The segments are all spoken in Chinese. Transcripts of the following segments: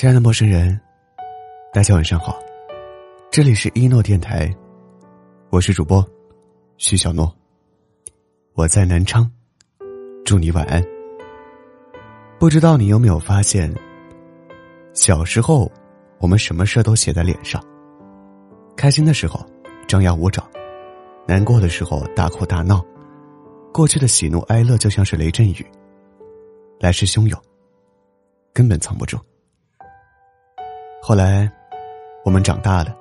亲爱的陌生人，大家晚上好，这里是一诺电台，我是主播徐小诺，我在南昌，祝你晚安。不知道你有没有发现，小时候我们什么事都写在脸上，开心的时候张牙舞爪，难过的时候大哭大闹，过去的喜怒哀乐就像是雷阵雨，来势汹涌，根本藏不住。后来，我们长大了，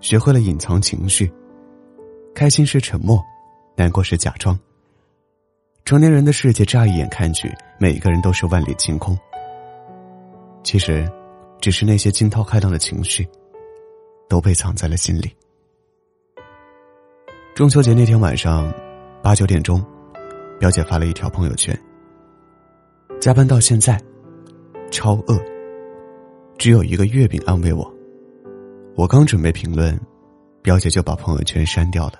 学会了隐藏情绪。开心是沉默，难过是假装。成年人的世界，乍一眼看去，每个人都是万里晴空。其实，只是那些惊涛骇浪的情绪，都被藏在了心里。中秋节那天晚上，八九点钟，表姐发了一条朋友圈：“加班到现在，超饿。”只有一个月饼安慰我，我刚准备评论，表姐就把朋友圈删掉了。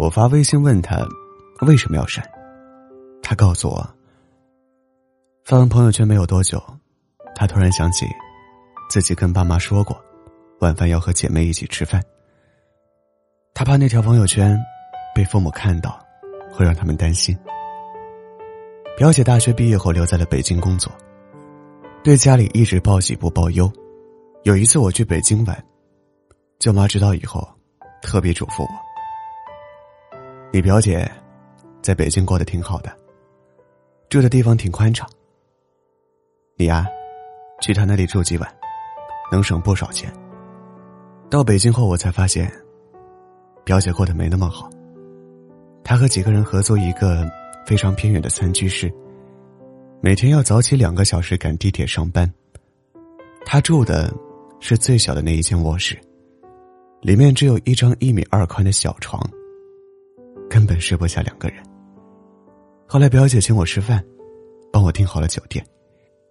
我发微信问她为什么要删，她告诉我，发完朋友圈没有多久，她突然想起自己跟爸妈说过，晚饭要和姐妹一起吃饭。她怕那条朋友圈被父母看到，会让他们担心。表姐大学毕业后留在了北京工作。对家里一直报喜不报忧，有一次我去北京玩，舅妈知道以后，特别嘱咐我：“你表姐，在北京过得挺好的，住的地方挺宽敞。你呀，去她那里住几晚，能省不少钱。”到北京后，我才发现，表姐过得没那么好。她和几个人合租一个非常偏远的三居室。每天要早起两个小时赶地铁上班。他住的是最小的那一间卧室，里面只有一张一米二宽的小床，根本睡不下两个人。后来表姐请我吃饭，帮我订好了酒店，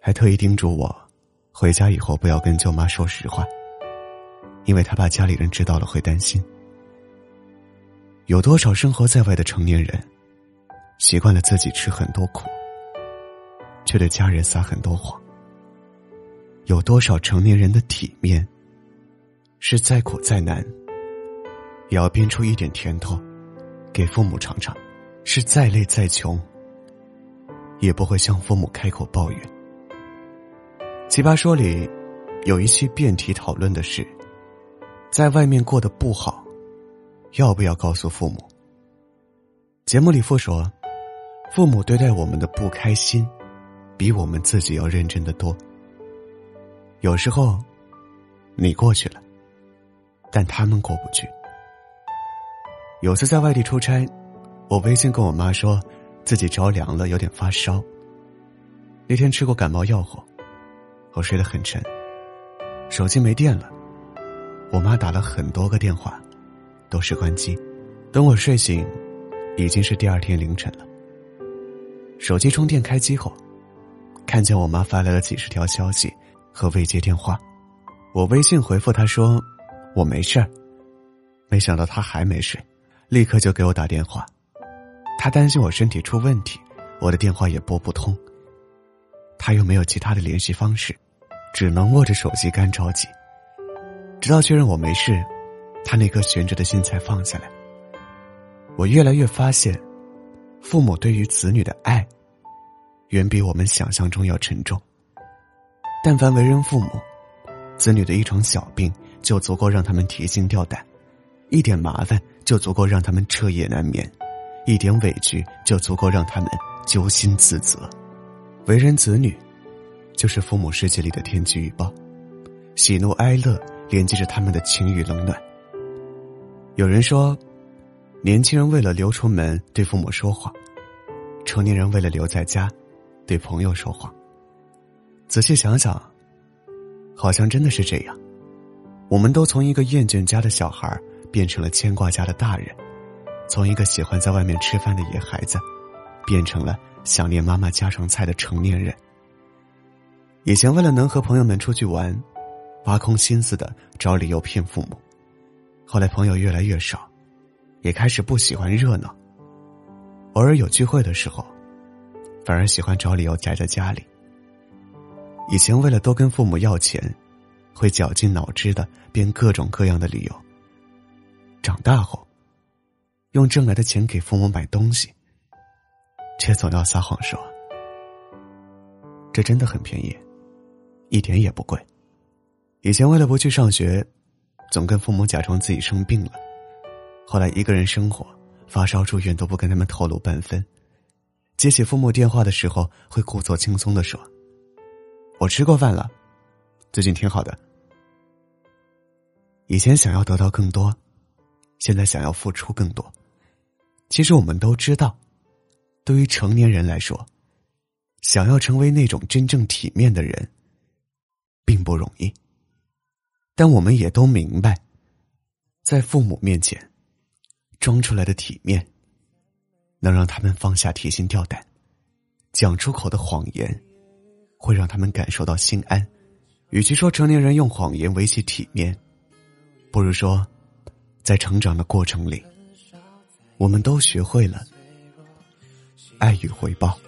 还特意叮嘱我，回家以后不要跟舅妈说实话，因为她怕家里人知道了会担心。有多少生活在外的成年人，习惯了自己吃很多苦。却对家人撒很多谎。有多少成年人的体面，是再苦再难，也要编出一点甜头，给父母尝尝；是再累再穷，也不会向父母开口抱怨。奇葩说里有一期辩题讨论的是，在外面过得不好，要不要告诉父母？节目里父说，父母对待我们的不开心。比我们自己要认真的多。有时候，你过去了，但他们过不去。有次在外地出差，我微信跟我妈说，自己着凉了，有点发烧。那天吃过感冒药后，我睡得很沉，手机没电了，我妈打了很多个电话，都是关机。等我睡醒，已经是第二天凌晨了。手机充电开机后。看见我妈发来了几十条消息和未接电话，我微信回复她说我没事儿，没想到她还没睡，立刻就给我打电话。她担心我身体出问题，我的电话也拨不通。她又没有其他的联系方式，只能握着手机干着急。直到确认我没事，她那颗悬着的心才放下来。我越来越发现，父母对于子女的爱。远比我们想象中要沉重。但凡为人父母，子女的一场小病就足够让他们提心吊胆，一点麻烦就足够让他们彻夜难眠，一点委屈就足够让他们揪心自责。为人子女，就是父母世界里的天气预报，喜怒哀乐连接着他们的晴雨冷暖。有人说，年轻人为了留出门对父母说谎，成年人为了留在家。对朋友说谎。仔细想想，好像真的是这样。我们都从一个厌倦家的小孩变成了牵挂家的大人，从一个喜欢在外面吃饭的野孩子，变成了想念妈妈家常菜的成年人。以前为了能和朋友们出去玩，挖空心思的找理由骗父母，后来朋友越来越少，也开始不喜欢热闹。偶尔有聚会的时候。反而喜欢找理由宅在家里。以前为了多跟父母要钱，会绞尽脑汁的编各种各样的理由。长大后，用挣来的钱给父母买东西，却总要撒谎说：“这真的很便宜，一点也不贵。”以前为了不去上学，总跟父母假装自己生病了，后来一个人生活，发烧住院都不跟他们透露半分。接起父母电话的时候，会故作轻松的说。我吃过饭了，最近挺好的。以前想要得到更多，现在想要付出更多。其实我们都知道，对于成年人来说，想要成为那种真正体面的人，并不容易。但我们也都明白，在父母面前，装出来的体面，能让他们放下提心吊胆，讲出口的谎言。会让他们感受到心安。与其说成年人用谎言维系体面，不如说，在成长的过程里，我们都学会了爱与回报。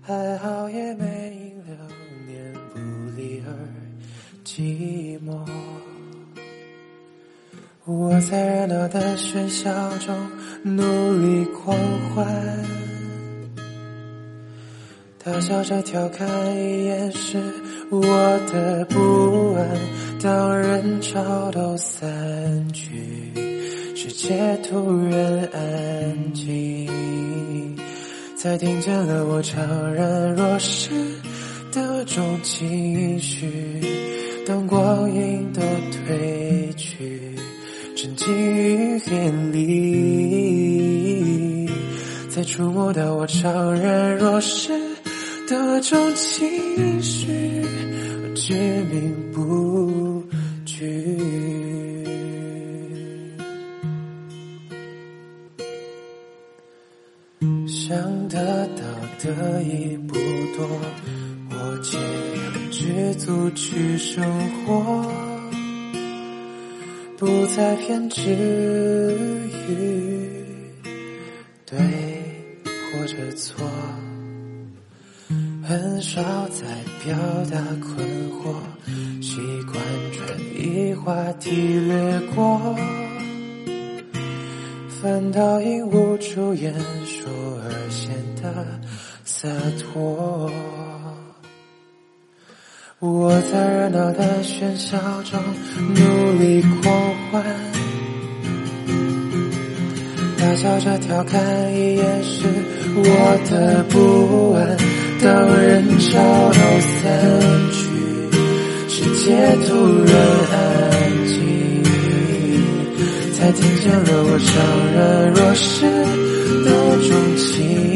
还好也没在热闹的喧嚣中努力狂欢，大笑着调侃以掩饰我的不安。当人潮都散去，世界突然安静，才听见了我怅然若失的种情绪。当光阴都褪去。沉寂于眼里，才触摸到我怅然若失的种情绪，执迷不惧。想得到的已不多，我尽量知足去生活。不再偏执于对或者错，很少再表达困惑，习惯转移话题略过，反倒因无处言说而显得洒脱。我在热闹的喧嚣中努力狂欢，大笑着调侃一掩饰我的不安。当人潮都散去，世界突然安静，才听见了我怅然若失的种情